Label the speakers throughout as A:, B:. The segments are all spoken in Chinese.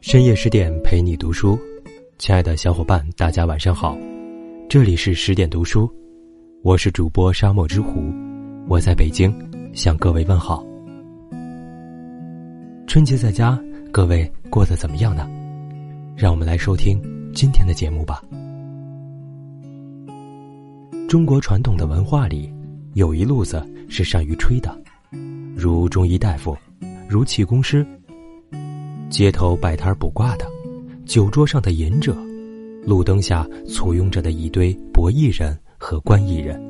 A: 深夜十点陪你读书，亲爱的小伙伴，大家晚上好，这里是十点读书，我是主播沙漠之狐，我在北京向各位问好。春节在家，各位过得怎么样呢？让我们来收听今天的节目吧。中国传统的文化里，有一路子是善于吹的，如中医大夫，如气功师。街头摆摊卜卦的，酒桌上的饮者，路灯下簇拥着的一堆博弈人和观艺人，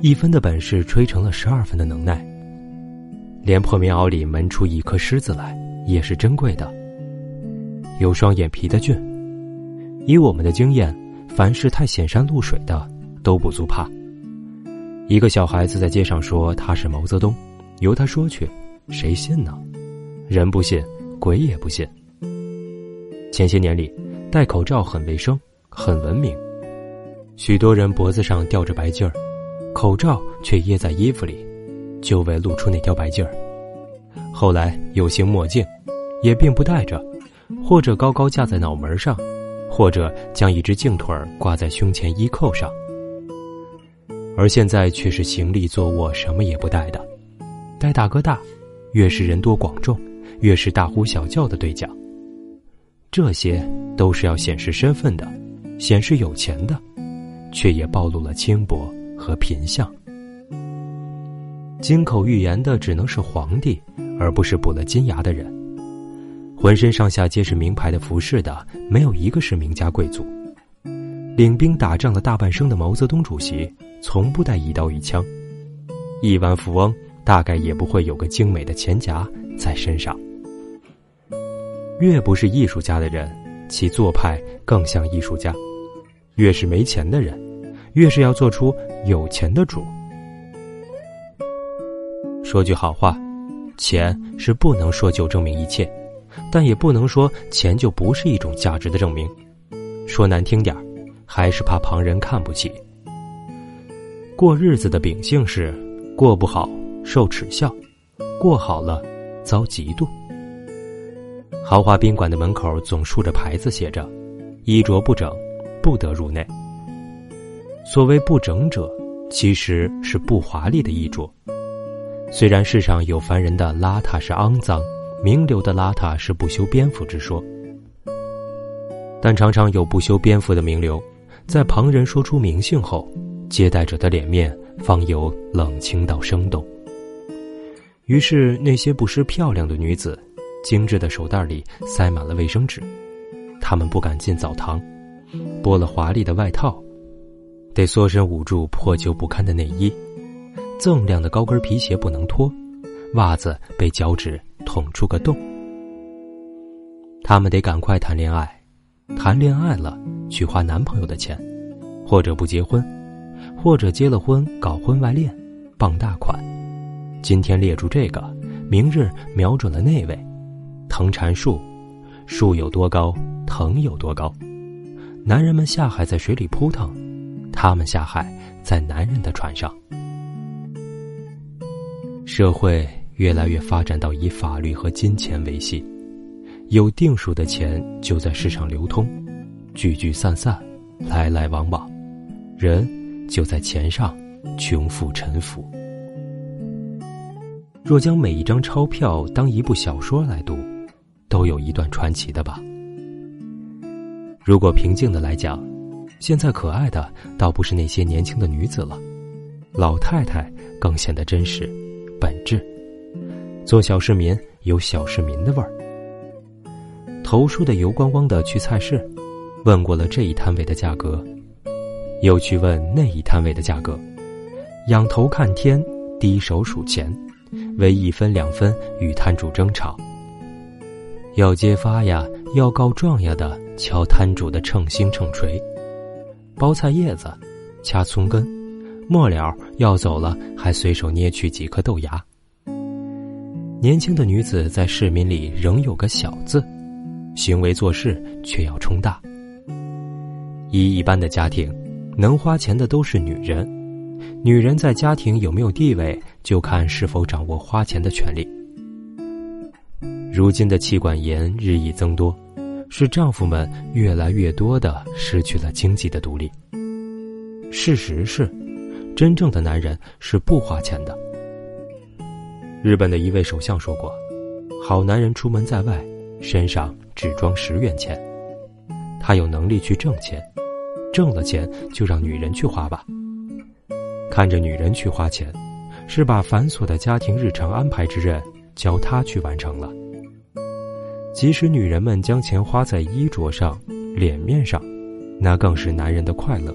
A: 一分的本事吹成了十二分的能耐，连破棉袄里闷出一颗虱子来也是珍贵的。有双眼皮的俊，以我们的经验，凡是太显山露水的都不足怕。一个小孩子在街上说他是毛泽东，由他说去，谁信呢？人不信。鬼也不信。前些年里，戴口罩很卫生，很文明，许多人脖子上吊着白劲儿，口罩却掖在衣服里，就为露出那条白劲儿。后来有型墨镜，也并不戴着，或者高高架在脑门上，或者将一只镜腿儿挂在胸前衣扣上。而现在却是行李坐卧什么也不带的，戴大哥大，越是人多广众。越是大呼小叫的对讲，这些都是要显示身份的，显示有钱的，却也暴露了轻薄和贫相。金口玉言的只能是皇帝，而不是补了金牙的人。浑身上下皆是名牌的服饰的，没有一个是名家贵族。领兵打仗了大半生的毛泽东主席，从不带一刀一枪。亿万富翁大概也不会有个精美的钱夹在身上。越不是艺术家的人，其做派更像艺术家；越是没钱的人，越是要做出有钱的主。说句好话，钱是不能说就证明一切，但也不能说钱就不是一种价值的证明。说难听点儿，还是怕旁人看不起。过日子的秉性是：过不好受耻笑，过好了遭嫉妒。豪华宾馆的门口总竖着牌子，写着：“衣着不整，不得入内。”所谓不整者，其实是不华丽的衣着。虽然世上有凡人的邋遢是肮脏，名流的邋遢是不修边幅之说，但常常有不修边幅的名流，在旁人说出名姓后，接待者的脸面方由冷清到生动。于是那些不失漂亮的女子。精致的手袋里塞满了卫生纸，她们不敢进澡堂，剥了华丽的外套，得缩身捂住破旧不堪的内衣，锃亮的高跟皮鞋不能脱，袜子被脚趾捅出个洞。他们得赶快谈恋爱，谈恋爱了去花男朋友的钱，或者不结婚，或者结了婚搞婚外恋，傍大款。今天列住这个，明日瞄准了那位。藤缠树，树有多高，藤有多高。男人们下海在水里扑腾，他们下海在男人的船上。社会越来越发展到以法律和金钱为系，有定数的钱就在市场流通，聚聚散散，来来往往，人就在钱上穷富沉浮。若将每一张钞票当一部小说来读。都有一段传奇的吧。如果平静的来讲，现在可爱的倒不是那些年轻的女子了，老太太更显得真实、本质。做小市民有小市民的味儿。投书的油光光的去菜市，问过了这一摊位的价格，又去问那一摊位的价格，仰头看天，低手数钱，为一分两分与摊主争吵。要揭发呀，要告状呀的，敲摊主的秤星秤锤，包菜叶子，掐葱根，末了要走了，还随手捏去几颗豆芽。年轻的女子在市民里仍有个小字，行为做事却要冲大。一一般的家庭，能花钱的都是女人，女人在家庭有没有地位，就看是否掌握花钱的权利。如今的妻管严日益增多，是丈夫们越来越多的失去了经济的独立。事实是，真正的男人是不花钱的。日本的一位首相说过：“好男人出门在外，身上只装十元钱。他有能力去挣钱，挣了钱就让女人去花吧。看着女人去花钱，是把繁琐的家庭日常安排之任交他去完成了。即使女人们将钱花在衣着上、脸面上，那更是男人的快乐。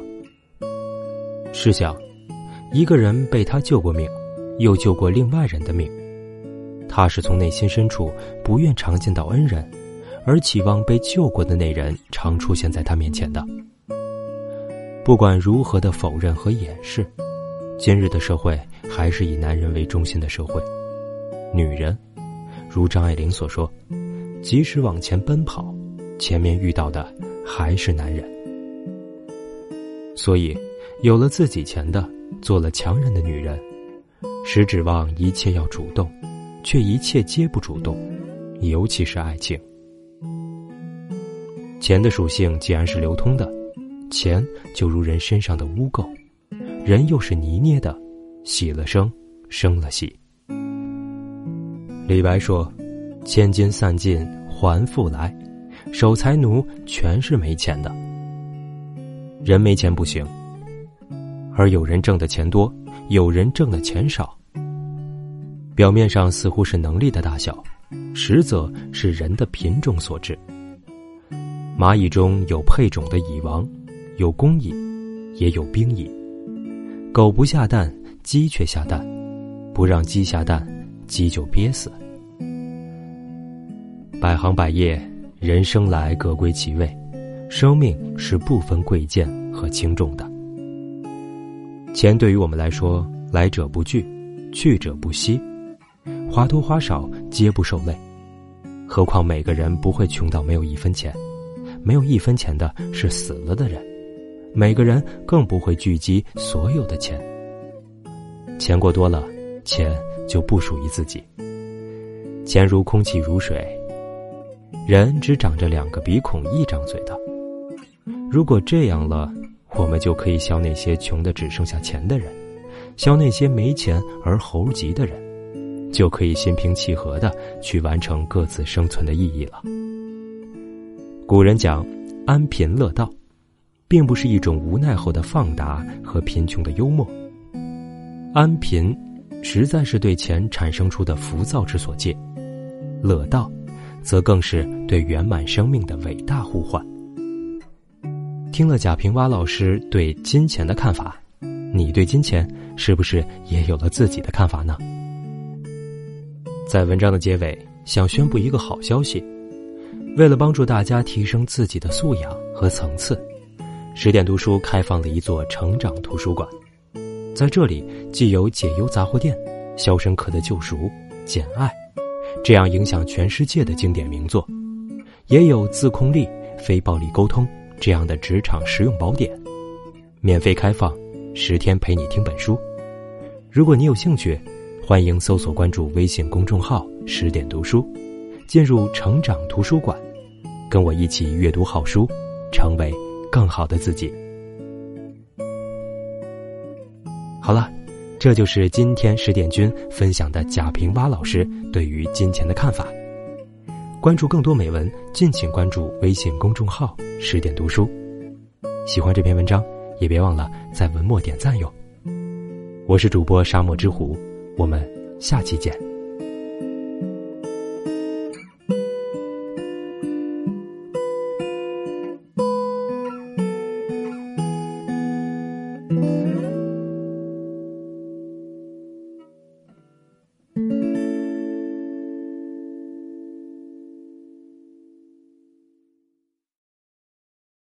A: 试想，一个人被他救过命。”又救过另外人的命，他是从内心深处不愿常见到恩人，而期望被救过的那人常出现在他面前的。不管如何的否认和掩饰，今日的社会还是以男人为中心的社会。女人，如张爱玲所说，即使往前奔跑，前面遇到的还是男人。所以，有了自己钱的，做了强人的女人。实指望一切要主动，却一切皆不主动，尤其是爱情。钱的属性既然是流通的，钱就如人身上的污垢，人又是泥捏的，洗了生，生了洗。李白说：“千金散尽还复来，守财奴全是没钱的。人没钱不行，而有人挣的钱多。”有人挣的钱少，表面上似乎是能力的大小，实则是人的品种所致。蚂蚁中有配种的蚁王，有工蚁，也有兵蚁。狗不下蛋，鸡却下蛋，不让鸡下蛋，鸡就憋死。百行百业，人生来各归其位，生命是不分贵贱和轻重的。钱对于我们来说，来者不拒，去者不惜，花多花少皆不受累。何况每个人不会穷到没有一分钱，没有一分钱的是死了的人。每个人更不会聚集所有的钱。钱过多了，钱就不属于自己。钱如空气如水，人只长着两个鼻孔一张嘴的。如果这样了。我们就可以笑那些穷的只剩下钱的人，笑那些没钱而猴急的人，就可以心平气和的去完成各自生存的意义了。古人讲“安贫乐道”，并不是一种无奈后的放达和贫穷的幽默。安贫，实在是对钱产生出的浮躁之所借；乐道，则更是对圆满生命的伟大呼唤。听了贾平凹老师对金钱的看法，你对金钱是不是也有了自己的看法呢？在文章的结尾，想宣布一个好消息：为了帮助大家提升自己的素养和层次，十点读书开放了一座成长图书馆。在这里，既有《解忧杂货店》《肖申克的救赎》《简爱》这样影响全世界的经典名作，也有《自控力》《非暴力沟通》。这样的职场实用宝典，免费开放，十天陪你听本书。如果你有兴趣，欢迎搜索关注微信公众号“十点读书”，进入成长图书馆，跟我一起阅读好书，成为更好的自己。好了，这就是今天十点君分享的贾平凹老师对于金钱的看法。关注更多美文，敬请关注微信公众号“十点读书”。喜欢这篇文章，也别忘了在文末点赞哟。我是主播沙漠之狐，我们下期见。